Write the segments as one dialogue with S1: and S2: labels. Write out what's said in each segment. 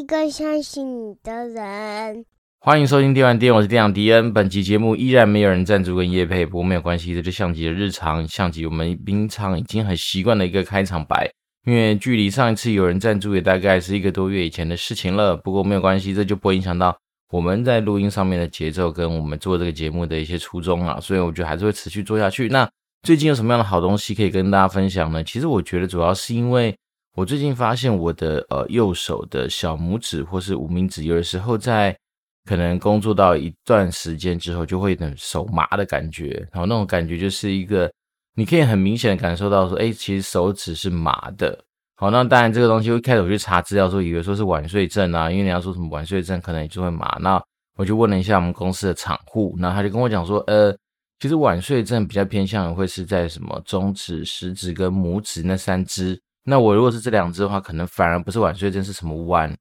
S1: 一个相信你的人。
S2: 欢迎收听电玩店，我是店长迪恩。本期节目依然没有人赞助跟业配，不过没有关系，这就像极了日常，像极我们平常已经很习惯的一个开场白。因为距离上一次有人赞助也大概是一个多月以前的事情了。不过没有关系，这就不会影响到我们在录音上面的节奏跟我们做这个节目的一些初衷啊。所以我觉得还是会持续做下去。那最近有什么样的好东西可以跟大家分享呢？其实我觉得主要是因为我最近发现我的呃右手的小拇指或是无名指，有的时候在可能工作到一段时间之后，就会有点手麻的感觉。然后那种感觉就是一个你可以很明显的感受到说，哎，其实手指是麻的。好，那当然这个东西，一开始我去查资料说，以为说是晚睡症啊，因为你要说什么晚睡症，可能就会麻。那我就问了一下我们公司的厂户，然后他就跟我讲说，呃。其实晚睡症比较偏向会是在什么中指、食指跟拇指那三只。那我如果是这两只的话，可能反而不是晚睡症，是什么弯？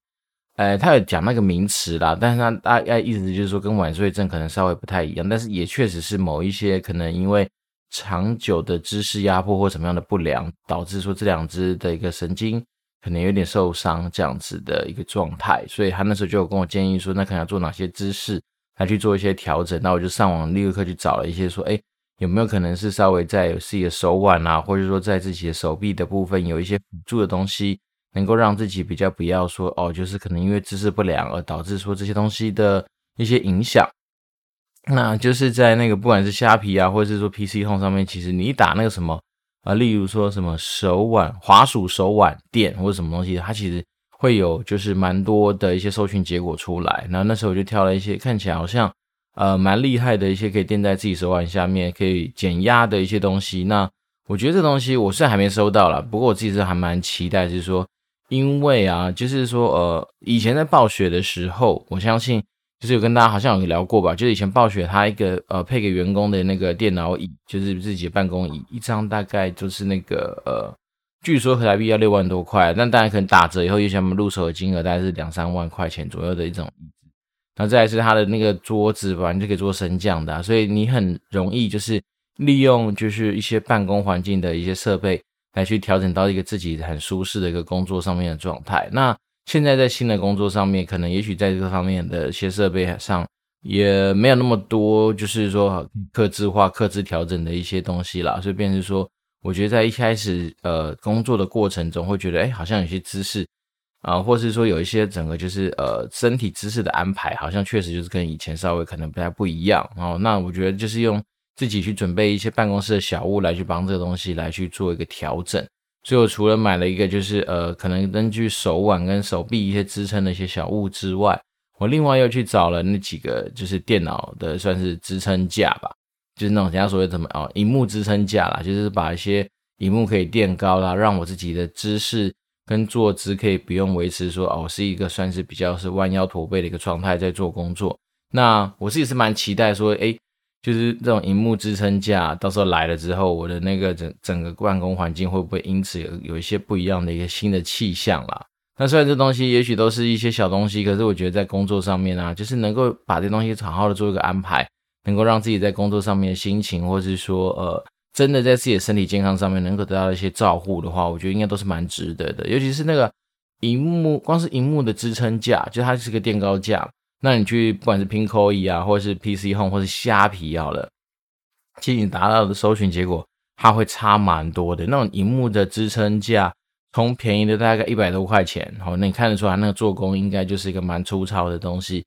S2: 呃，他有讲那个名词啦，但是他大概意思就是说跟晚睡症可能稍微不太一样，但是也确实是某一些可能因为长久的姿势压迫或什么样的不良，导致说这两只的一个神经可能有点受伤这样子的一个状态。所以他那时候就有跟我建议说，那可能要做哪些姿势。来去做一些调整，那我就上网立刻去找了一些说，哎，有没有可能是稍微在自己的手腕啊，或者说在自己的手臂的部分有一些辅助的东西，能够让自己比较不要说哦，就是可能因为姿势不良而导致说这些东西的一些影响。那就是在那个不管是虾皮啊，或者是说 PC Home 上面，其实你打那个什么啊，例如说什么手腕滑鼠手腕垫或者什么东西，它其实。会有就是蛮多的一些搜寻结果出来，然后那时候我就挑了一些看起来好像呃蛮厉害的一些可以垫在自己手腕下面可以减压的一些东西。那我觉得这东西我虽然还没收到啦，不过我自己是还蛮期待，就是说因为啊，就是说呃以前在暴雪的时候，我相信就是有跟大家好像有聊过吧，就是以前暴雪它一个呃配给员工的那个电脑椅，就是自己的办公椅，一张大概就是那个呃。据说合台币要六万多块，但大家可能打折以后，也想我们入手的金额大概是两三万块钱左右的一种。然后再是它的那个桌子吧，你就可以做升降的，所以你很容易就是利用就是一些办公环境的一些设备来去调整到一个自己很舒适的一个工作上面的状态。那现在在新的工作上面，可能也许在这方面的一些设备上也没有那么多，就是说客制化、客制调整的一些东西啦，所以变成说。我觉得在一开始呃工作的过程中，会觉得哎，好像有些姿势啊、或是说有一些整个就是呃身体姿势的安排，好像确实就是跟以前稍微可能不太不一样。哦，那我觉得就是用自己去准备一些办公室的小物来去帮这个东西来去做一个调整。所以我除了买了一个就是呃可能根据手腕跟手臂一些支撑的一些小物之外，我另外又去找了那几个就是电脑的算是支撑架吧。就是那种人家所谓什么哦，荧幕支撑架啦，就是把一些荧幕可以垫高啦，让我自己的姿势跟坐姿可以不用维持说哦，是一个算是比较是弯腰驼背的一个状态在做工作。那我自己是蛮期待说，诶，就是这种荧幕支撑架到时候来了之后，我的那个整整个办公环境会不会因此有有一些不一样的一个新的气象啦？那虽然这东西也许都是一些小东西，可是我觉得在工作上面啊，就是能够把这东西好好的做一个安排。能够让自己在工作上面的心情，或是说，呃，真的在自己的身体健康上面能够得到一些照护的话，我觉得应该都是蛮值得的。尤其是那个荧幕，光是荧幕的支撑架，就它是个垫高架，那你去不管是 Pinkoi 椅啊，或者是 PC Home，或是虾皮好了，其实你达到的搜寻结果，它会差蛮多的。那种荧幕的支撑架，从便宜的大概一百多块钱，好，那你看得出来那个做工应该就是一个蛮粗糙的东西。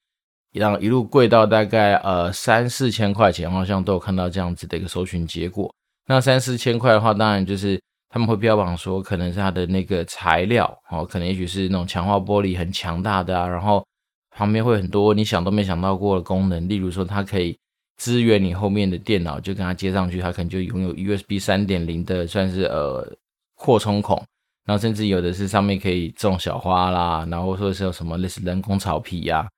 S2: 然后一路贵到大概呃三四千块钱，好像都有看到这样子的一个搜寻结果。那三四千块的话，当然就是他们会标榜说，可能是它的那个材料哦，可能也许是那种强化玻璃很强大的啊，然后旁边会很多你想都没想到过的功能，例如说它可以支援你后面的电脑，就跟它接上去，它可能就拥有 USB 三点零的算是呃扩充孔，然后甚至有的是上面可以种小花啦，然后说是有什么类似人工草皮呀、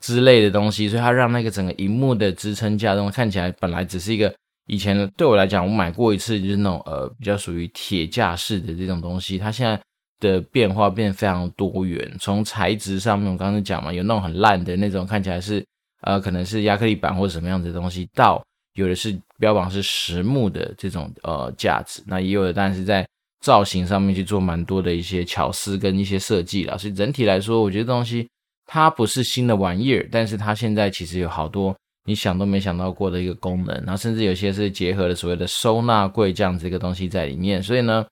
S2: 之类的东西，所以它让那个整个荧幕的支撑架东西看起来本来只是一个以前对我来讲，我买过一次就是那种呃比较属于铁架式的这种东西，它现在的变化变得非常多元。从材质上面，我刚刚讲嘛，有那种很烂的那种看起来是呃可能是亚克力板或者什么样子的东西，到有的是标榜是实木的这种呃架子，那也有的当然是在造型上面去做蛮多的一些巧思跟一些设计了。所以整体来说，我觉得东西它不是新的玩意儿，但是它现在其实有好多你想都没想到过的一个功能，然后甚至有些是结合了所谓的收纳柜这样子一个东西在里面。所以呢，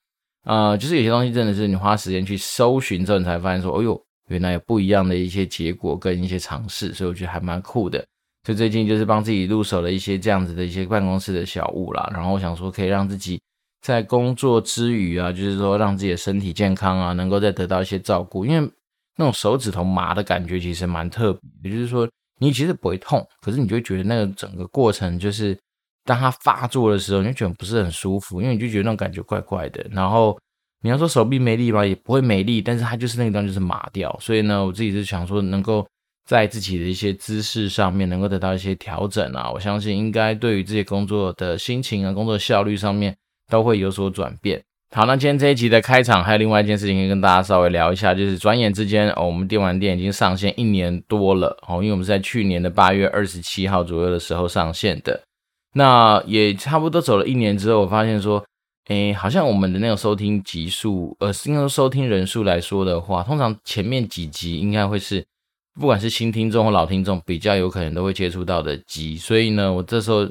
S2: 呃，就是有些东西真的是你花时间去搜寻之后，你才发现说，哎呦，原来有不一样的一些结果跟一些尝试，所以我觉得还蛮酷的。所以最近就是帮自己入手了一些这样子的一些办公室的小物啦，然后我想说可以让自己在工作之余啊，就是说让自己的身体健康啊，能够再得到一些照顾，因为那种手指头麻的感觉其实蛮特别，也就是说你其实不会痛，可是你就觉得那个整个过程就是当它发作的时候，你就觉得不是很舒服，因为你就觉得那种感觉怪怪的。然后你要说手臂没力吧，也不会没力，但是它就是那个地方就是麻掉。所以呢，我自己是想说能够。在自己的一些姿势上面能够得到一些调整啊，我相信应该对于这些工作的心情啊、工作效率上面都会有所转变。好，那今天这一集的开场还有另外一件事情，可以跟大家稍微聊一下，就是转眼之间哦，我们电玩店已经上线一年多了哦，因为我们是在去年的八月二十七号左右的时候上线的，那也差不多走了一年之后，我发现说，诶，好像我们的那个收听集数，呃，应该说收听人数来说的话，通常前面几集应该会是。不管是新听众或老听众，比较有可能都会接触到的集，所以呢，我这时候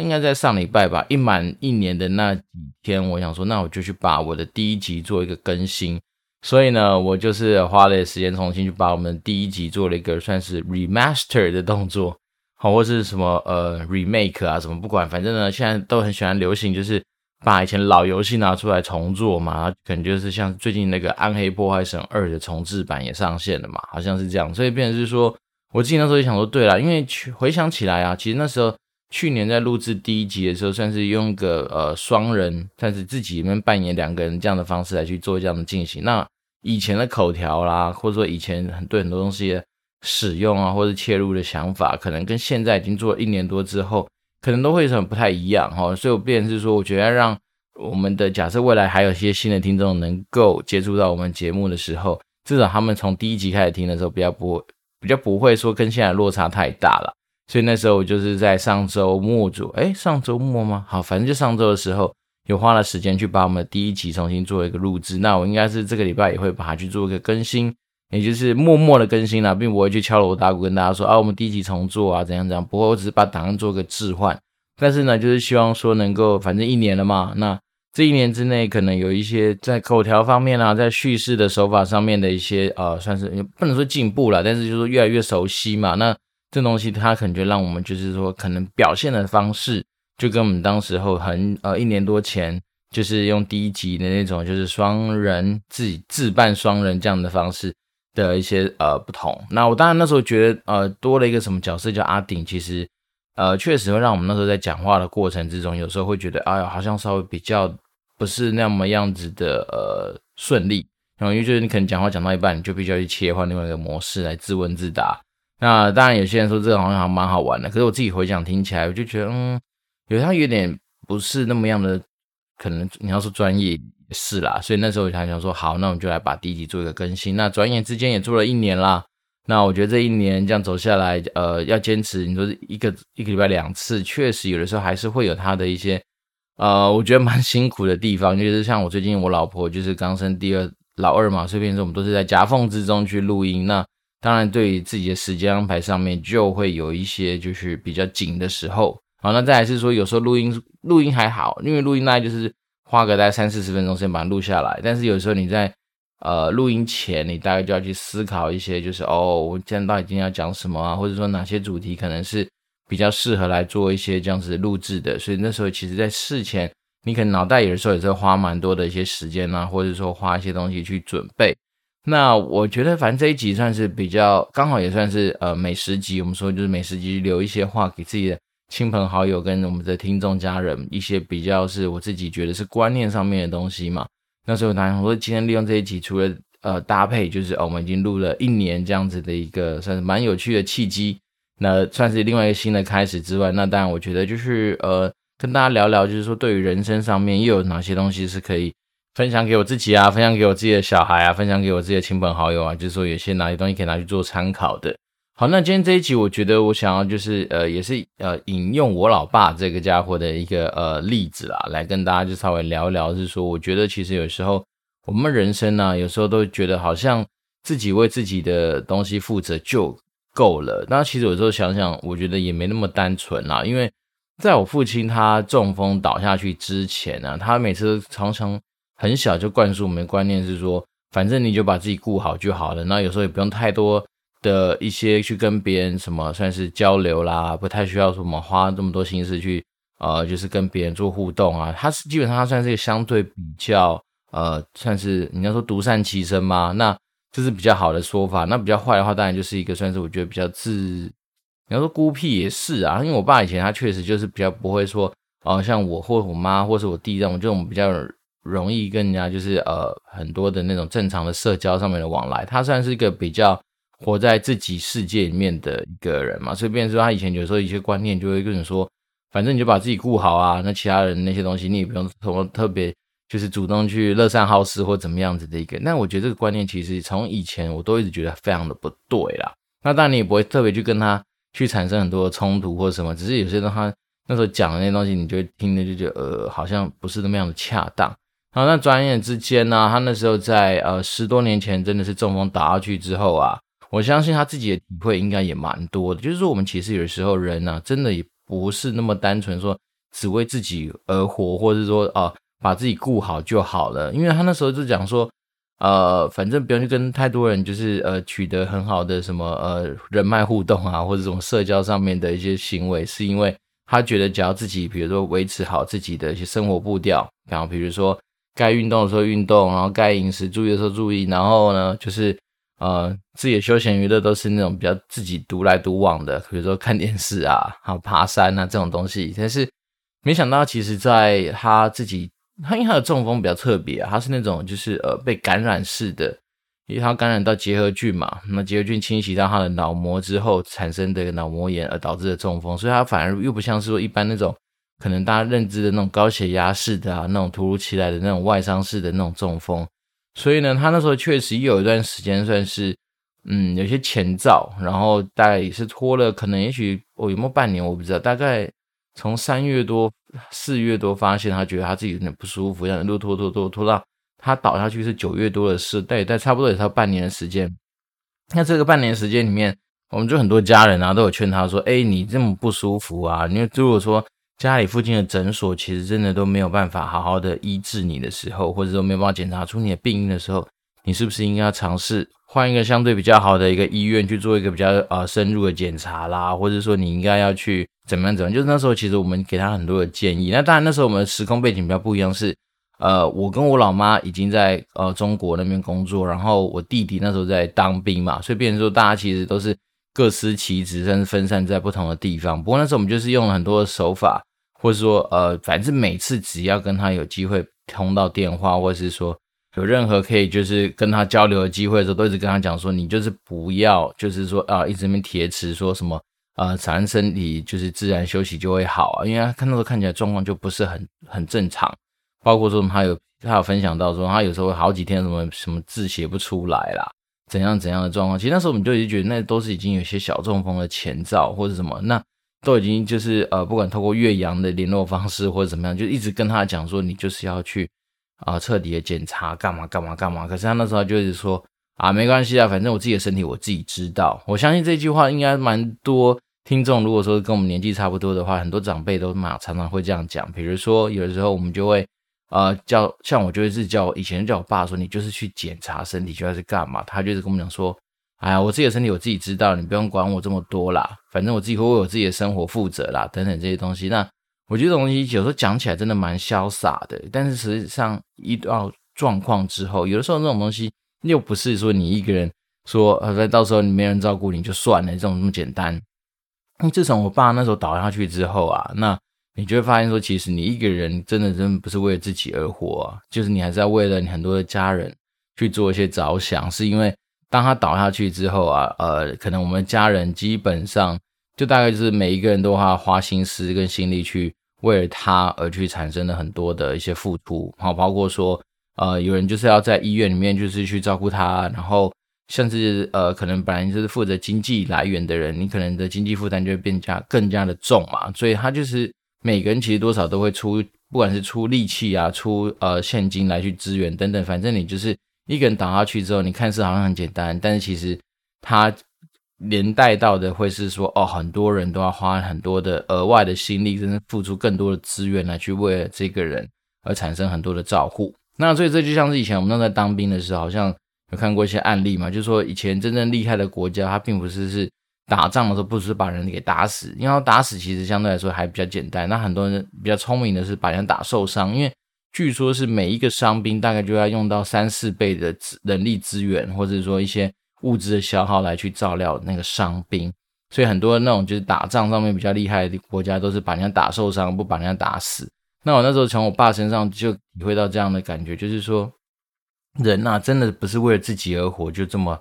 S2: 应该在上礼拜吧，一满一年的那几天，我想说，那我就去把我的第一集做一个更新。所以呢，我就是花了时间重新去把我们第一集做了一个算是 remaster 的动作，好，或是什么呃 remake 啊什么，不管，反正呢，现在都很喜欢流行，就是。把以前老游戏拿出来重做嘛，然后可能就是像最近那个《暗黑破坏神二》的重制版也上线了嘛，好像是这样，所以变成是说，我自己那时候也想说，对啦，因为回想起来啊，其实那时候去年在录制第一集的时候，算是用个呃双人，算是自己里面扮演两个人这样的方式来去做这样的进行。那以前的口条啦，或者说以前很对很多东西的使用啊，或者切入的想法，可能跟现在已经做了一年多之后。可能都会有什么不太一样哈，所以我变是说，我觉得要让我们的假设未来还有一些新的听众能够接触到我们节目的时候，至少他们从第一集开始听的时候，比较不比较不会说跟现在落差太大了。所以那时候我就是在上周末左，诶，上周末吗？好，反正就上周的时候，有花了时间去把我们的第一集重新做一个录制。那我应该是这个礼拜也会把它去做一个更新。也就是默默的更新了，并不会去敲锣打鼓跟大家说啊，我们第一集重做啊，怎样怎样。不过我只是把档案做个置换，但是呢，就是希望说能够，反正一年了嘛，那这一年之内可能有一些在口条方面啊，在叙事的手法上面的一些呃，算是也不能说进步了，但是就是越来越熟悉嘛。那这东西它可能就让我们就是说，可能表现的方式就跟我们当时候很呃一年多前就是用第一集的那种，就是双人自己自办双人这样的方式。的一些呃不同，那我当然那时候觉得呃多了一个什么角色叫阿顶，其实呃确实会让我们那时候在讲话的过程之中，有时候会觉得哎呀好像稍微比较不是那么样子的呃顺利，然后因为就是你可能讲话讲到一半，你就必须要去切换另外一个模式来自问自答。那当然有些人说这个好像还蛮好玩的，可是我自己回想听起来，我就觉得嗯，有它有点不是那么样的，可能你要说专业。是啦，所以那时候我还想说，好，那我们就来把第一集做一个更新。那转眼之间也做了一年啦。那我觉得这一年这样走下来，呃，要坚持，你说一个一个礼拜两次，确实有的时候还是会有它的一些，呃，我觉得蛮辛苦的地方。就是像我最近我老婆就是刚生第二老二嘛，所以变成我们都是在夹缝之中去录音。那当然对于自己的时间安排上面就会有一些就是比较紧的时候。好，那再来是说有时候录音录音还好，因为录音大概就是。花个大概三四十分钟先把它录下来，但是有时候你在呃录音前，你大概就要去思考一些，就是哦，我今天到底今天要讲什么啊，或者说哪些主题可能是比较适合来做一些这样子录制的。所以那时候其实，在事前，你可能脑袋有的时候也是花蛮多的一些时间啊，或者说花一些东西去准备。那我觉得，反正这一集算是比较刚好，也算是呃美食集。我们说就是美食集，留一些话给自己的。亲朋好友跟我们的听众家人一些比较是我自己觉得是观念上面的东西嘛。那时候当然我说今天利用这一集，除了呃搭配，就是哦我们已经录了一年这样子的一个算是蛮有趣的契机，那算是另外一个新的开始之外，那当然我觉得就是呃跟大家聊聊，就是说对于人生上面又有哪些东西是可以分享给我自己啊，分享给我自己的小孩啊，分享给我自己的亲朋好友啊，就是说有些哪些东西可以拿去做参考的。好，那今天这一集，我觉得我想要就是呃，也是呃，引用我老爸这个家伙的一个呃例子啦，来跟大家就稍微聊一聊，是说，我觉得其实有时候我们人生呢、有时候都觉得好像自己为自己的东西负责就够了。那其实有时候想想，我觉得也没那么单纯啦，因为在我父亲他中风倒下去之前呢、他每次都常常很小就灌输我们的观念是说，反正你就把自己顾好就好了，那有时候也不用太多。的一些去跟别人什么算是交流啦，不太需要什么花这么多心思去呃，就是跟别人做互动啊。他是基本上他算是一个相对比较呃，算是你要说独善其身吗？那这是比较好的说法。那比较坏的话，当然就是一个算是我觉得比较自，你要说孤僻也是啊。因为我爸以前他确实就是比较不会说哦、呃，像我或我妈或是我弟这种这种比较容易跟人家就是呃很多的那种正常的社交上面的往来。他算是一个比较。活在自己世界里面的一个人嘛，所以变成说他以前有时候一些观念就会跟你说，反正你就把自己顾好啊，那其他人那些东西你也不用什么特别，就是主动去乐善好施或怎么样子的一个。那我觉得这个观念其实从以前我都一直觉得非常的不对啦。那当然你也不会特别去跟他去产生很多冲突或什么，只是有些东西他那时候讲的那些东西，你就听着就觉得呃好像不是那么样的恰当。然后那转眼之间呢，他那时候在呃十多年前真的是中风倒下去之后啊。我相信他自己的体会应该也蛮多的，就是说我们其实有时候人呢、啊，真的也不是那么单纯说只为自己而活，或者是说啊把自己顾好就好了。因为他那时候就讲说，呃，反正不用去跟太多人就是呃取得很好的什么呃人脉互动啊，或者这种社交上面的一些行为，是因为他觉得只要自己比如说维持好自己的一些生活步调，然后比如说该运动的时候运动，然后该饮食注意的时候注意，然后呢就是。呃，自己的休闲娱乐都是那种比较自己独来独往的，比如说看电视啊，还有爬山啊这种东西。但是没想到，其实在他自己，他因为他的中风比较特别啊，他是那种就是呃被感染式的，因为他感染到结核菌嘛，那结核菌侵袭到他的脑膜之后产生的脑膜炎而导致的中风，所以他反而又不像是说一般那种可能大家认知的那种高血压式的啊，那种突如其来的那种外伤式的那种中风。所以呢，他那时候确实有一段时间算是，嗯，有些前兆，然后大概也是拖了，可能也许、哦、有没有半年我不知道，大概从三月多、四月多发现他觉得他自己有点不舒服，这样一路拖拖拖拖到他倒下去是九月多的事，但也，但差不多也差半年的时间。那这个半年时间里面，我们就很多家人啊都有劝他说：“哎，你这么不舒服啊，因为如果说。”家里附近的诊所其实真的都没有办法好好的医治你的时候，或者说没有办法检查出你的病因的时候，你是不是应该要尝试换一个相对比较好的一个医院去做一个比较呃深入的检查啦，或者说你应该要去怎么样怎么样？就是那时候其实我们给他很多的建议。那当然那时候我们的时空背景比较不一样，是呃我跟我老妈已经在呃中国那边工作，然后我弟弟那时候在当兵嘛，所以变成说大家其实都是。各司其职，甚至分散在不同的地方。不过那时候我们就是用了很多的手法，或者说呃，反正每次只要跟他有机会通到电话，或者是说有任何可以就是跟他交流的机会的时候，都一直跟他讲说，你就是不要，就是说啊，一直面铁齿说什么呃，反正身体就是自然休息就会好啊。因为他看到时候看起来状况就不是很很正常，包括说他有他有分享到说他有时候好几天什么什么字写不出来啦。怎样怎样的状况？其实那时候我们就已经觉得，那都是已经有些小中风的前兆，或者什么，那都已经就是呃，不管透过岳阳的联络方式或者怎么样，就一直跟他讲说，你就是要去啊、彻底的检查，干嘛干嘛干嘛。可是他那时候就一直说啊，没关系啊，反正我自己的身体我自己知道。我相信这句话应该蛮多听众，如果说跟我们年纪差不多的话，很多长辈都嘛常常会这样讲。比如说有的时候我们就会。呃，叫像我就是叫以前叫我爸说，你就是去检查身体，就要是干嘛？他就是跟我们讲说，哎呀，我自己的身体我自己知道，你不用管我这么多啦，反正我自己会为我自己的生活负责啦，等等这些东西。那我觉得这种东西有时候讲起来真的蛮潇洒的，但是实际上遇到状况之后，有的时候那种东西又不是说你一个人说，呃，到时候你没人照顾你就算了，这种那么简单。自从我爸那时候倒下去之后啊，那。你就会发现说，其实你一个人真的真的不是为了自己而活啊，就是你还是要为了你很多的家人去做一些着想。是因为当他倒下去之后啊，呃，可能我们家人基本上就大概就是每一个人都要花心思跟心力去为了他而去产生了很多的一些付出，好，包括说呃，有人就是要在医院里面就是去照顾他，然后甚至呃，可能本来就是负责经济来源的人，你可能的经济负担就会变加更加的重嘛。所以他就是每个人其实多少都会出，不管是出力气啊，出呃现金来去支援等等，反正你就是一个人倒下去之后，你看似好像很简单，但是其实他连带到的会是说，哦，很多人都要花很多的额外的心力，甚至付出更多的资源来去为了这个人而产生很多的照顾。那所以这就像是以前我们那在当兵的时候，好像。有看过一些案例嘛？就是说以前真正厉害的国家，它并不是是打仗的时候，不是把人给打死，因为打死其实相对来说还比较简单。那很多人比较聪明的是把人打受伤，因为据说是每一个伤兵大概就要用到三四倍的人力资源，或者说一些物资的消耗来去照料那个伤兵。所以很多那种就是打仗上面比较厉害的国家，都是把人家打受伤，不把人家打死。那我那时候从我爸身上就体会到这样的感觉，就是说。人呐、真的不是为了自己而活，就这么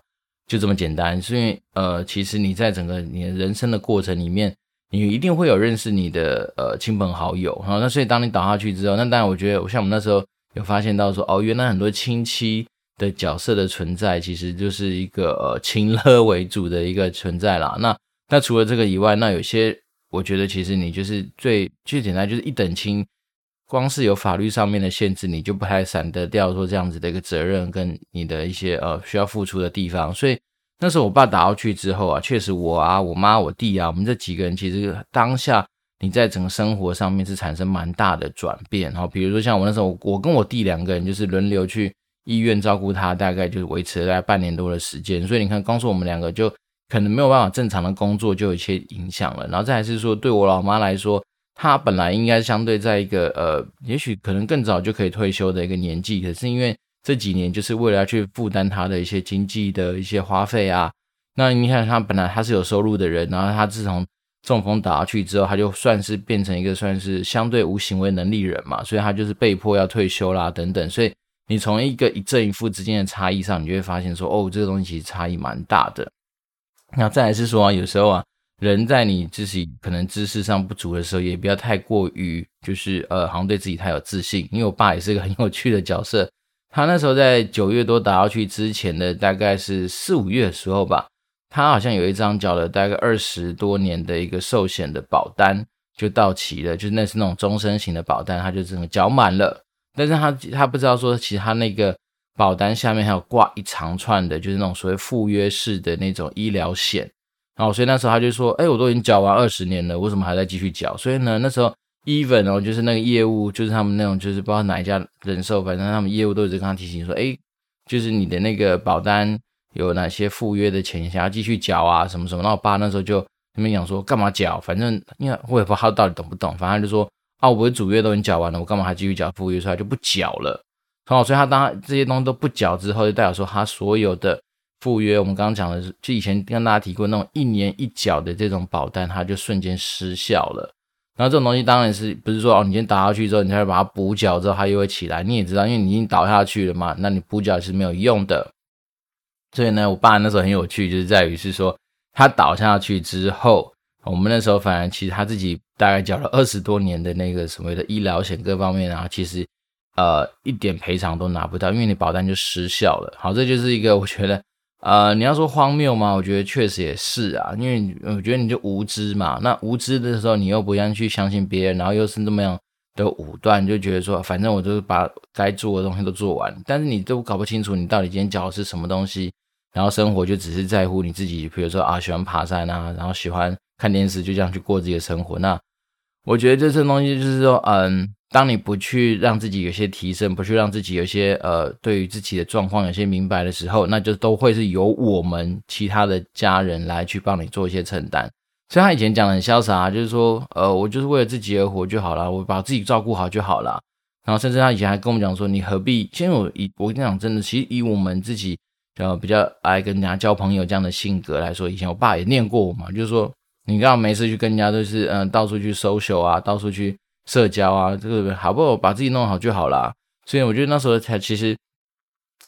S2: 就这么简单。所以，呃，其实你在整个你的人生的过程里面，你一定会有认识你的呃亲朋好友。好，那所以当你倒下去之后，那当然，我觉得像我们那时候有发现到说，哦，原来很多亲戚的角色的存在，其实就是一个呃情乐为主的一个存在啦。那那除了这个以外，那有些我觉得其实你就是最最简单，就是一等亲。光是有法律上面的限制，你就不太闪得掉说这样子的一个责任跟你的一些呃需要付出的地方。所以那时候我爸打过去之后啊，确实我啊、我妈、我弟啊，我们这几个人其实当下你在整个生活上面是产生蛮大的转变。然后比如说像我那时候，我跟我弟两个人就是轮流去医院照顾他，大概就是维持了大概半年多的时间。所以你看，光说我们两个就可能没有办法正常的工作，就有一些影响了。然后再来是说，对我老妈来说。他本来应该相对在一个呃，也许可能更早就可以退休的一个年纪，可是因为这几年就是为了要去负担他的一些经济的一些花费啊。那你看他本来他是有收入的人，然后他自从中风倒下去之后，他就算是变成一个算是相对无行为能力人嘛，所以他就是被迫要退休啦等等。所以你从一个一正一负之间的差异上，你就会发现说，哦，这个东西其实差异蛮大的。那再来是说啊，有时候啊。人在你自己可能知识上不足的时候，也不要太过于就是呃，好像对自己太有自信。因为我爸也是一个很有趣的角色，他那时候在九月多打下去之前的大概是四五月的时候吧，他好像有一张缴了大概二十多年的一个寿险的保单就到期了，就是那是那种终身型的保单，他就整个缴满了。但是他他不知道说，其实他那个保单下面还有挂一长串的，就是那种所谓附约式的那种医疗险。然后，所以那时候他就说：“哎，我都已经缴完二十年了，为什么还在继续缴？”所以呢，那时候 even 哦，就是那个业务，就是他们那种，就是不知道哪一家人寿，反正他们业务都一直跟他提醒说：“哎，就是你的那个保单有哪些赴约的钱想要继续缴啊，什么什么。”然后我爸那时候就他们讲说：“干嘛缴？反正因为我也不知道他到底懂不懂，反正就说：‘啊，我的主约都已经缴完了，我干嘛还继续缴附约？’所以他就不缴了。好，所以他当这些东西都不缴之后，就代表说他所有的。赴约，我们刚刚讲的是，就以前跟大家提过那种一年一缴的这种保单，它就瞬间失效了。然后这种东西当然是不是说哦，你先倒下去之后，你再把它补缴之后，它又会起来。你也知道，因为你已经倒下去了嘛，那你补缴是没有用的。所以呢，我爸那时候很有趣，就是在于是说，他倒下去之后，我们那时候反而其实他自己大概缴了二十多年的那个所谓的医疗险各方面，然后其实呃一点赔偿都拿不到，因为你保单就失效了。好，这就是一个我觉得。呃，你要说荒谬吗？我觉得确实也是啊，因为我觉得你就无知嘛。那无知的时候，你又不愿意去相信别人，然后又是那么样的武断，就觉得说，反正我就是把该做的东西都做完。但是你都搞不清楚，你到底今天教的是什么东西，然后生活就只是在乎你自己，比如说啊，喜欢爬山啊，然后喜欢看电视，就这样去过自己的生活。那我觉得这些东西就是说，嗯。当你不去让自己有些提升，不去让自己有些呃，对于自己的状况有些明白的时候，那就都会是由我们其他的家人来去帮你做一些承担。所以他以前讲的很潇洒，就是说，呃，我就是为了自己而活就好了，我把自己照顾好就好了。然后甚至他以前还跟我们讲说，你何必？因为我以我跟你讲，真的，其实以我们自己呃比较爱跟人家交朋友这样的性格来说，以前我爸也念过我嘛，就是说，你刚好没事去跟人家都是嗯、到处去 social 啊，到处去。社交啊，这个好不好？把自己弄好就好啦。所以我觉得那时候才其实，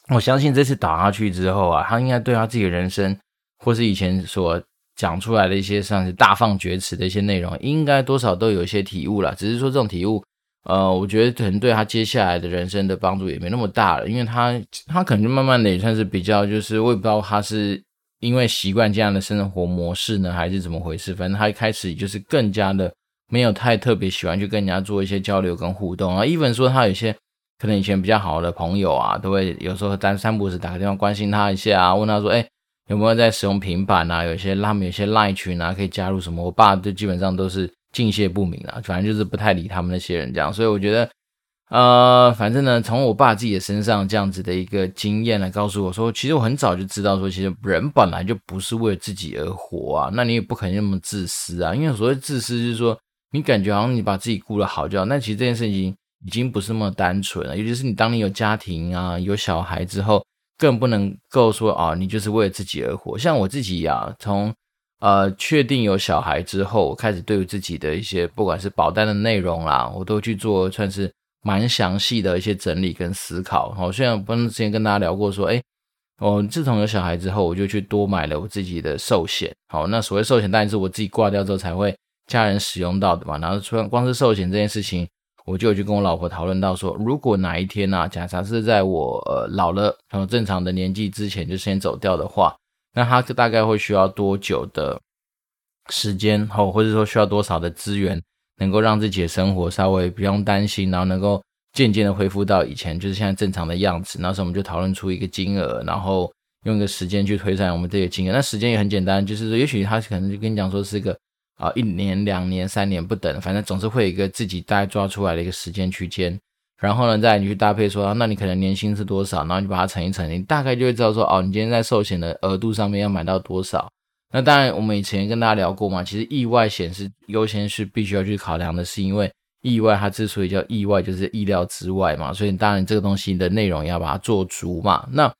S2: 我相信这次倒下去之后啊，他应该对他自己的人生，或是以前所讲出来的一些像是大放厥词的一些内容，应该多少都有一些体悟啦。只是说这种体悟，呃，我觉得可能对他接下来的人生的帮助也没那么大了，因为他他可能就慢慢的也算是比较，就是我也不知道他是因为习惯这样的生活模式呢，还是怎么回事。反正他一开始就是更加的没有太特别喜欢去跟人家做一些交流跟互动啊。even 说他有些可能以前比较好的朋友啊，都会有时候单三不时打个电话关心他一下啊，问他说，哎，有没有在使用平板啊？有些他们有些 LINE 群啊，可以加入什么？我爸就基本上都是。敬谢不敏啊，反正就是不太理他们那些人这样，所以我觉得，呃，反正呢，从我爸自己的身上这样子的一个经验来告诉我说，其实我很早就知道说，其实人本来就不是为自己而活啊，那你也不可能那么自私啊，因为所谓自私就是说，你感觉好像你把自己顾得好就好，那其实这件事情已经不是那么单纯了，尤其是你当你有家庭啊，有小孩之后，更不能够说啊，你就是为了自己而活。像我自己呀、啊，从呃，确定有小孩之后，我开始对于自己的一些不管是保单的内容啦，我都去做算是蛮详细的一些整理跟思考。好，虽然我之前跟大家聊过说，哎，我自从有小孩之后，我就去多买了我自己的寿险。好，那所谓寿险当然是我自己挂掉之后才会家人使用到的嘛。然后，出光是寿险这件事情，我就去跟我老婆讨论到说，如果哪一天呢，假设是在我呃老了，然后正常的年纪之前就先走掉的话。那他大概会需要多久的时间，或或者说需要多少的资源，能够让自己的生活稍微不用担心，然后能够渐渐的恢复到以前就是现在正常的样子。那时候我们就讨论出一个金额，然后用一个时间去推算我们这个金额。那时间也很简单，就是说，也许他可能就跟你讲说是一个啊一年、两年、三年不等，反正总是会有一个自己大概抓出来的一个时间区间。然后呢，再你去搭配说，那你可能年薪是多少？然后你把它乘一乘，你大概就会知道说，哦，你今天在寿险的额度上面要买到多少。那当然，我们以前跟大家聊过嘛，其实意外险是优先是必须要去考量的，是因为意外它之所以叫意外，就是意料之外嘛。所以当然这个东西的内容要把它做足嘛。那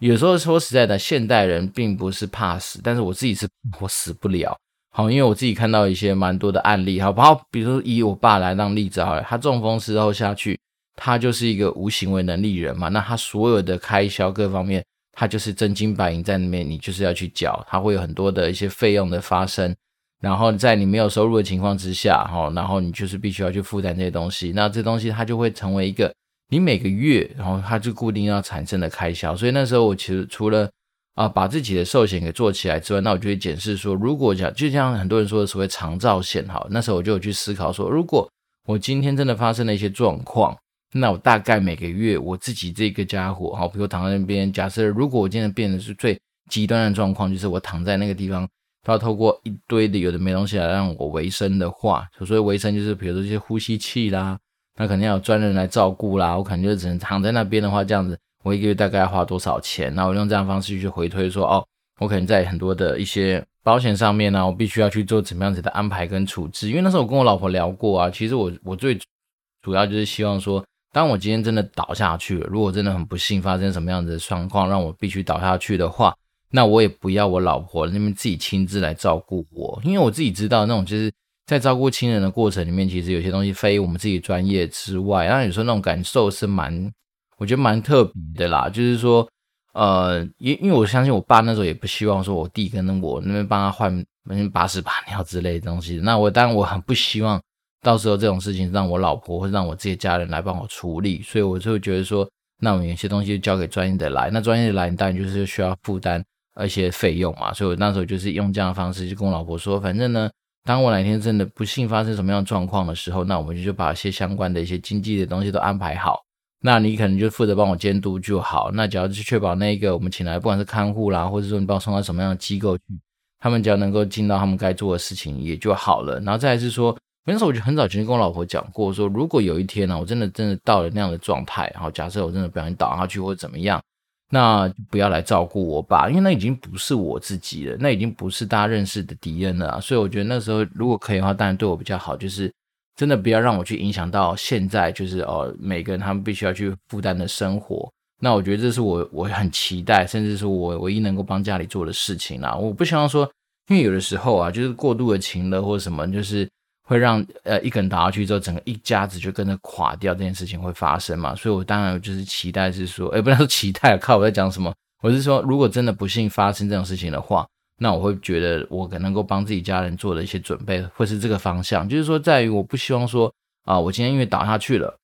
S2: 有时候说实在的，现代人并不是怕死，但是我自己是我死不了。好，因为我自己看到一些蛮多的案例，好不好？比如说以我爸来当例子好了，他中风之后下去。他就是一个无行为能力人嘛，那他所有的开销各方面，他就是真金白银在那边，你就是要去缴，他会有很多的一些费用的发生，然后在你没有收入的情况之下，哈，然后你就是必须要去负担这些东西，那这东西它就会成为一个你每个月，然后它就固定要产生的开销，所以那时候我其实除了啊把自己的寿险给做起来之外，那我就会检视说，如果讲就像很多人说的所谓长照险，哈，那时候我就有去思考说，如果我今天真的发生了一些状况。那我大概每个月我自己这个家伙，好，比如躺在那边，假设如果我今天变得是最极端的状况，就是我躺在那个地方，都要透过一堆的有的没东西来让我维生的话，所谓维生就是比如说这些呼吸器啦，那肯定要有专人来照顾啦，我可能就只能躺在那边的话，这样子我一个月大概要花多少钱？那我用这样方式去回推说，哦，我可能在很多的一些保险上面呢、我必须要去做怎么样子的安排跟处置，因为那时候我跟我老婆聊过啊，其实我我最主要就是希望说。当我今天真的倒下去了，如果真的很不幸发生什么样子的状况，让我必须倒下去的话，那我也不要我老婆那边自己亲自来照顾我，因为我自己知道那种就是在照顾亲人的过程里面，其实有些东西非我们自己专业之外，那有时候那种感受是蛮，我觉得蛮特别的啦。就是说，呃，因因为我相信我爸那时候也不希望说我弟跟我那边帮他换那边把屎把尿之类的东西，那我当然我很不希望。到时候这种事情让我老婆或者让我自己家人来帮我处理，所以我就觉得说，那我们有些东西就交给专业的来，那专业的来，当然就是需要负担一些费用嘛。所以我那时候就是用这样的方式，就跟我老婆说，反正呢，当我哪天真的不幸发生什么样的状况的时候，那我们就把一些相关的一些经济的东西都安排好，那你可能就负责帮我监督就好。那只要是确保那个我们请来不管是看护啦，或者说你帮我送到什么样的机构去，他们只要能够尽到他们该做的事情也就好了。然后再来是说。那时候我就很早之前跟我老婆讲过，说如果有一天呢、我真的真的到了那样的状态，然后假设我真的不小心倒下去或怎么样，那不要来照顾我吧，因为那已经不是我自己了，那已经不是大家认识的敌人了、所以我觉得那时候如果可以的话，当然对我比较好，就是真的不要让我去影响到现在，就是哦每个人他们必须要去负担的生活。那我觉得这是我我很期待，甚至是我唯一能够帮家里做的事情啦。我不希望说，因为有的时候啊，就是过度的情乐或者什么，就是。会让呃一个人倒下去之后，整个一家子就跟着垮掉，这件事情会发生嘛？所以我当然就是期待是说，哎，不能说期待，看我在讲什么。我是说，如果真的不幸发生这种事情的话，那我会觉得我可能够帮自己家人做的一些准备，会是这个方向。就是说，在于我不希望说啊，我今天因为倒下去了，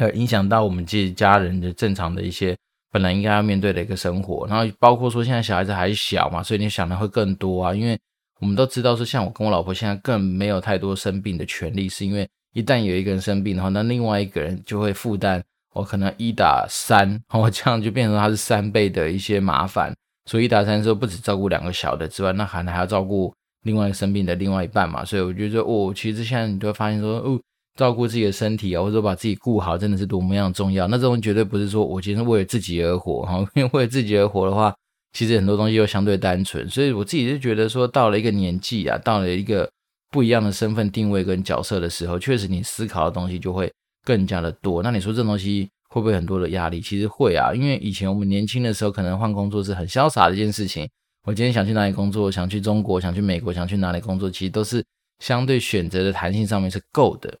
S2: 要影响到我们自己家人的正常的一些本来应该要面对的一个生活，然后包括说现在小孩子还小嘛，所以你想的会更多啊，因为我们都知道说，像我跟我老婆现在更没有太多生病的权利，是因为一旦有一个人生病的话，那另外一个人就会负担我可能一打三，我这样就变成他是三倍的一些麻烦，所以一打三之后不止照顾两个小的之外，那还还要照顾另外生病的另外一半嘛，所以我觉得哦，其实现在你就会发现说哦。照顾自己的身体啊，或者说把自己顾好，真的是多么样重要。那这种绝对不是说我今天是为了自己而活哈，因为为了自己而活的话，其实很多东西又相对单纯。所以我自己就觉得说，到了一个年纪啊，到了一个不一样的身份定位跟角色的时候，确实你思考的东西就会更加的多。那你说这东西会不会很多的压力？其实会啊，因为以前我们年轻的时候，可能换工作是很潇洒的一件事情。我今天想去哪里工作，想去中国，想去美国，想去哪里工作，其实都是相对选择的弹性上面是够的。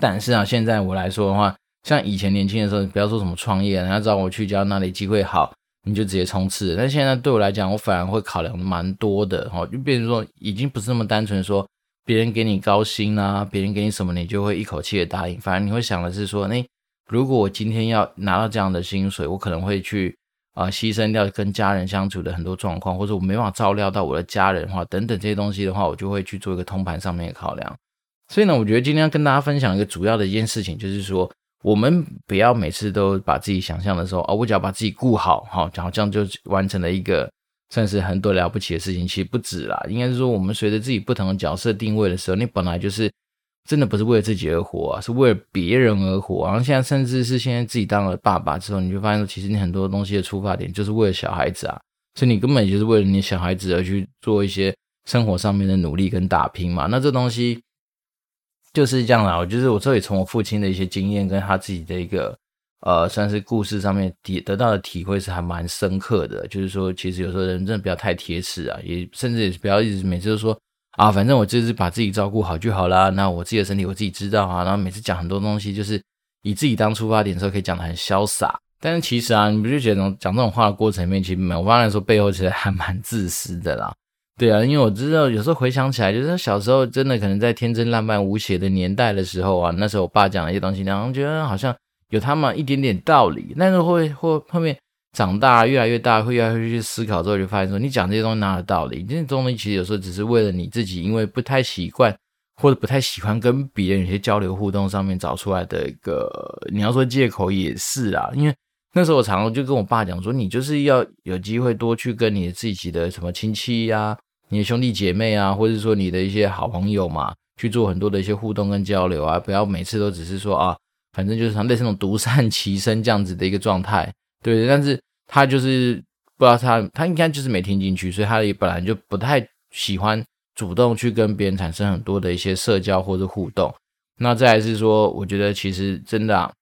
S2: 但是啊，现在我来说的话，像以前年轻的时候，不要说什么创业，人家找我去，只要哪里机会好，你就直接冲刺。但现在对我来讲，我反而会考量蛮多的哈，就变成说，已经不是那么单纯说别人给你高薪啊，别人给你什么，你就会一口气的答应。反而你会想的是说，那如果我今天要拿到这样的薪水，我可能会去啊、牺牲掉跟家人相处的很多状况，或者我没办法照料到我的家人的话，等等这些东西的话，我就会去做一个通盘上面的考量。所以呢，我觉得今天要跟大家分享一个主要的一件事情，就是说，我们不要每次都把自己想象的时候，哦，我只要把自己顾好，好，然后这样就完成了一个算是很多了不起的事情。其实不止啦，应该是说，我们随着自己不同的角色定位的时候，你本来就是真的不是为了自己而活啊，是为了别人而活。然后现在甚至是现在自己当了爸爸之后，你就发现说，其实你很多东西的出发点就是为了小孩子啊，所以你根本就是为了你小孩子而去做一些生活上面的努力跟打拼嘛。那这东西。就是这样啦，我就是我这里从我父亲的一些经验跟他自己的一个呃，算是故事上面体得到的体会是还蛮深刻的。就是说，其实有时候人真的不要太铁齿啊，也甚至也不要一直每次都说啊，反正我就是把自己照顾好就好啦。那我自己的身体我自己知道啊。然后每次讲很多东西，就是以自己当出发点的时候，可以讲得很潇洒。但是其实啊，你不就觉得讲这种话的过程里面，其实我发现说背后其实还蛮自私的啦。对啊，因为我知道有时候回想起来，就是小时候真的可能在天真烂漫无邪的年代的时候啊，那时候我爸讲的一些东西，然后觉得好像有他们一点点道理。但是会会后面长大越来越大，会越来越去思考之后，就发现说你讲这些东西哪有道理？这些东西其实有时候只是为了你自己，因为不太习惯或者不太喜欢跟别人有些交流互动上面找出来的一个，你要说借口也是啊。因为那时候我常常就跟我爸讲说，你就是要有机会多去跟你自己的什么亲戚呀、啊。你的兄弟姐妹啊，或者说你的一些好朋友嘛，去做很多的一些互动跟交流啊，不要每次都只是说啊，反正就是像类似那种独善其身这样子的一个状态，对。但是他就是不知道他，他应该就是没听进去，所以他也本来就不太喜欢主动去跟别人产生很多的一些社交或者互动。那再来是说，我觉得其实真的，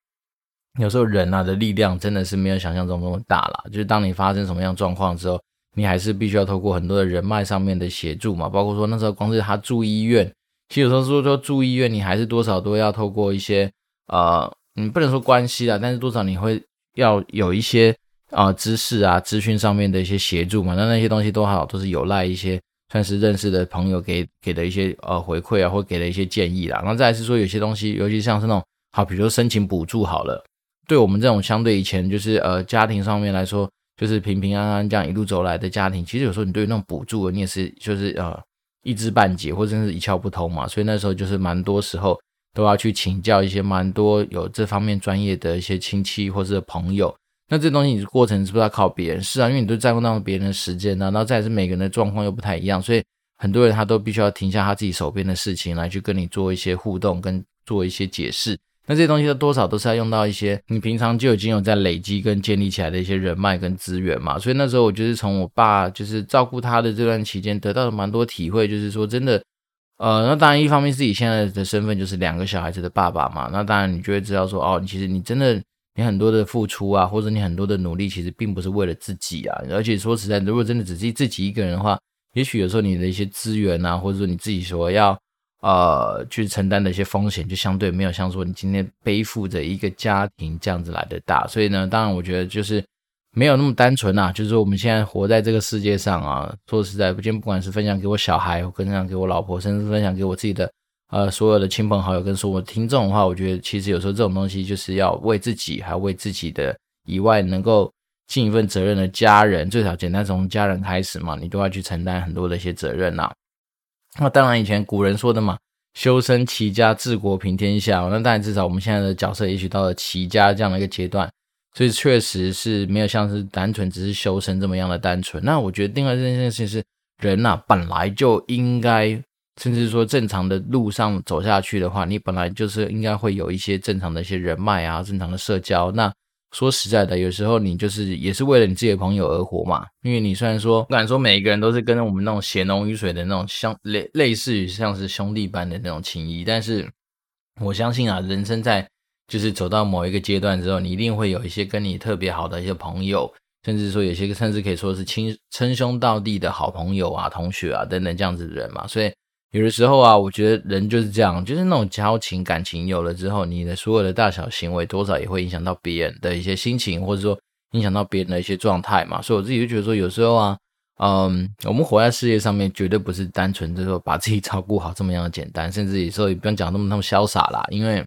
S2: 有时候人啊的力量真的是没有想象中那么大啦，就是当你发生什么样状况之后。你还是必须要透过很多的人脉上面的协助嘛，包括说那时候光是他住医院，其实有时候说说住医院，你还是多少都要透过一些呃，你不能说关系啦，但是多少你会要有一些啊、知识啊资讯上面的一些协助嘛，那那些东西多少都是有赖一些算是认识的朋友给给的一些呃回馈啊，或给的一些建议啦。然后再是说有些东西，尤其像是那种好，比如说申请补助好了，对我们这种相对以前就是呃家庭上面来说。就是平平安安这样一路走来的家庭，其实有时候你对于那种补助，你也是就是呃一知半解，或者是一窍不通嘛。所以那时候就是蛮多时候都要去请教一些蛮多有这方面专业的一些亲戚或者是朋友。那这东西你的过程是不是要靠别人？是啊，因为你都占用到别人的时间呢。然后再是每个人的状况又不太一样，所以很多人他都必须要停下他自己手边的事情来去跟你做一些互动，跟做一些解释。那这些东西多少都是要用到一些你平常就已经有在累积跟建立起来的一些人脉跟资源嘛，所以那时候我就是从我爸就是照顾他的这段期间得到了蛮多体会，就是说真的，呃，那当然一方面自己现在的身份就是两个小孩子的爸爸嘛，那当然你就会知道说哦，其实你真的你很多的付出啊，或者你很多的努力，其实并不是为了自己啊，而且说实在，如果真的只是自己一个人的话，也许有时候你的一些资源啊，或者说你自己所要。呃，去承担的一些风险，就相对没有像说你今天背负着一个家庭这样子来的大，所以呢，当然我觉得就是没有那么单纯啊。就是说我们现在活在这个世界上啊，说实在，不，今天不管是分享给我小孩，分享给我老婆，甚至分享给我自己的呃所有的亲朋好友跟所有听众的话，我觉得其实有时候这种东西就是要为自己，还为自己的以外能够尽一份责任的家人，最少简单从家人开始嘛，你都要去承担很多的一些责任呐、啊。那当然，以前古人说的嘛，修身齐家治国平天下。那当然，至少我们现在的角色也许到了齐家这样的一个阶段，所以确实是没有像是单纯只是修身这么样的单纯。那我觉得另外这件事情是，人呐、啊、本来就应该，甚至说正常的路上走下去的话，你本来就是应该会有一些正常的一些人脉啊，正常的社交。那说实在的，有时候你就是也是为了你自己的朋友而活嘛。因为你虽然说不敢说每一个人都是跟我们那种血浓于水的那种像类类似于像是兄弟般的那种情谊，但是我相信啊，人生在就是走到某一个阶段之后，你一定会有一些跟你特别好的一些朋友，甚至说有些甚至可以说是亲称兄道弟的好朋友啊、同学啊等等这样子的人嘛，所以。有的时候啊，我觉得人就是这样，就是那种交情、感情有了之后，你的所有的大小行为，多少也会影响到别人的一些心情，或者说影响到别人的一些状态嘛。所以我自己就觉得说，有时候啊，嗯，我们活在世界上面，绝对不是单纯的说把自己照顾好这么样的简单，甚至有时候也不用讲那么那么潇洒啦。因为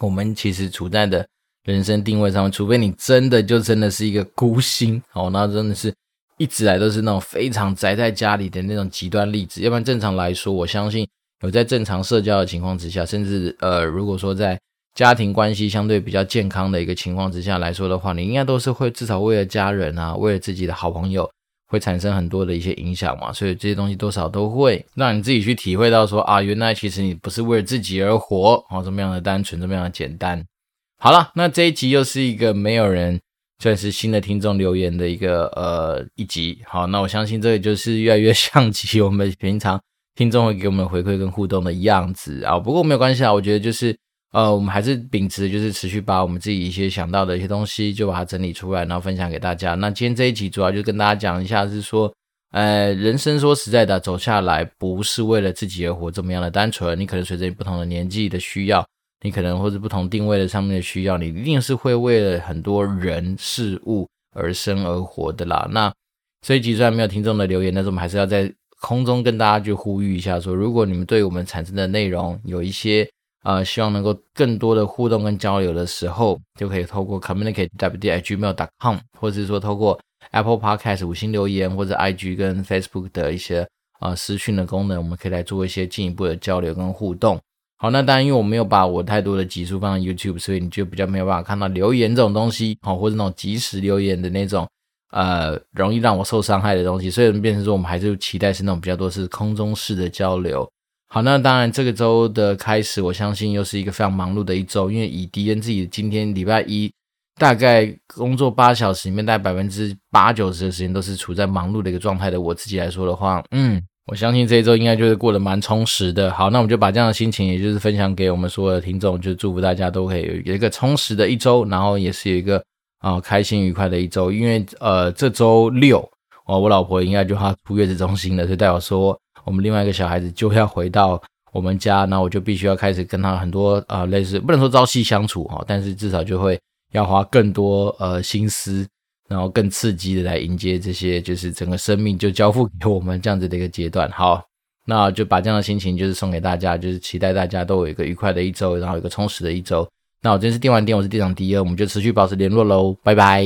S2: 我们其实处在的人生定位上面，除非你真的就真的是一个孤星哦，那真的是。一直来都是那种非常宅在家里的那种极端例子，要不然正常来说，我相信有在正常社交的情况之下，甚至呃，如果说在家庭关系相对比较健康的一个情况之下来说的话，你应该都是会至少为了家人啊，为了自己的好朋友，会产生很多的一些影响嘛。所以这些东西多少都会让你自己去体会到说啊，原来其实你不是为了自己而活啊，这么样的单纯，这么样的简单。好了，那这一集又是一个没有人。算是新的听众留言的一个呃一集，好，那我相信这个就是越来越像极我们平常听众会给我们回馈跟互动的样子啊。不过没有关系啊，我觉得就是呃我们还是秉持就是持续把我们自己一些想到的一些东西就把它整理出来，然后分享给大家。那今天这一集主要就跟大家讲一下，是说呃人生说实在的走下来不是为了自己而活这么样的单纯，你可能随着你不同的年纪的需要。你可能或者不同定位的上面的需要，你一定是会为了很多人事物而生而活的啦。那这一集虽然没有听众的留言，但是我们还是要在空中跟大家去呼吁一下说，说如果你们对我们产生的内容有一些呃希望能够更多的互动跟交流的时候，就可以透过 communicate.wd@gmail.com，或者是说透过 Apple Podcast 五星留言，或者 IG 跟 Facebook 的一些呃私讯的功能，我们可以来做一些进一步的交流跟互动。好，那当然，因为我没有把我太多的集数放在 YouTube，所以你就比较没有办法看到留言这种东西，好，或者那种即时留言的那种，呃，容易让我受伤害的东西。所以变成说，我们还是期待是那种比较多是空中式的交流。好，那当然，这个周的开始，我相信又是一个非常忙碌的一周，因为以迪恩自己今天礼拜一，大概工作八小时里面，大概百分之八九十的时间都是处在忙碌的一个状态的。我自己来说的话，嗯。我相信这一周应该就是过得蛮充实的。好，那我们就把这样的心情，也就是分享给我们所有的听众，就祝福大家都可以有一个充实的一周，然后也是有一个啊、开心愉快的一周。因为呃这周六哦，我老婆应该就要出月子中心了，所以代表说我们另外一个小孩子就要回到我们家，那我就必须要开始跟他很多啊、类似不能说朝夕相处哈，但是至少就会要花更多呃心思。然后更刺激的来迎接这些，就是整个生命就交付给我们这样子的一个阶段。好，那就把这样的心情就是送给大家，就是期待大家都有一个愉快的一周，然后有一个充实的一周。那我今天是电玩店，我是店长迪恩，我们就持续保持联络喽，拜拜。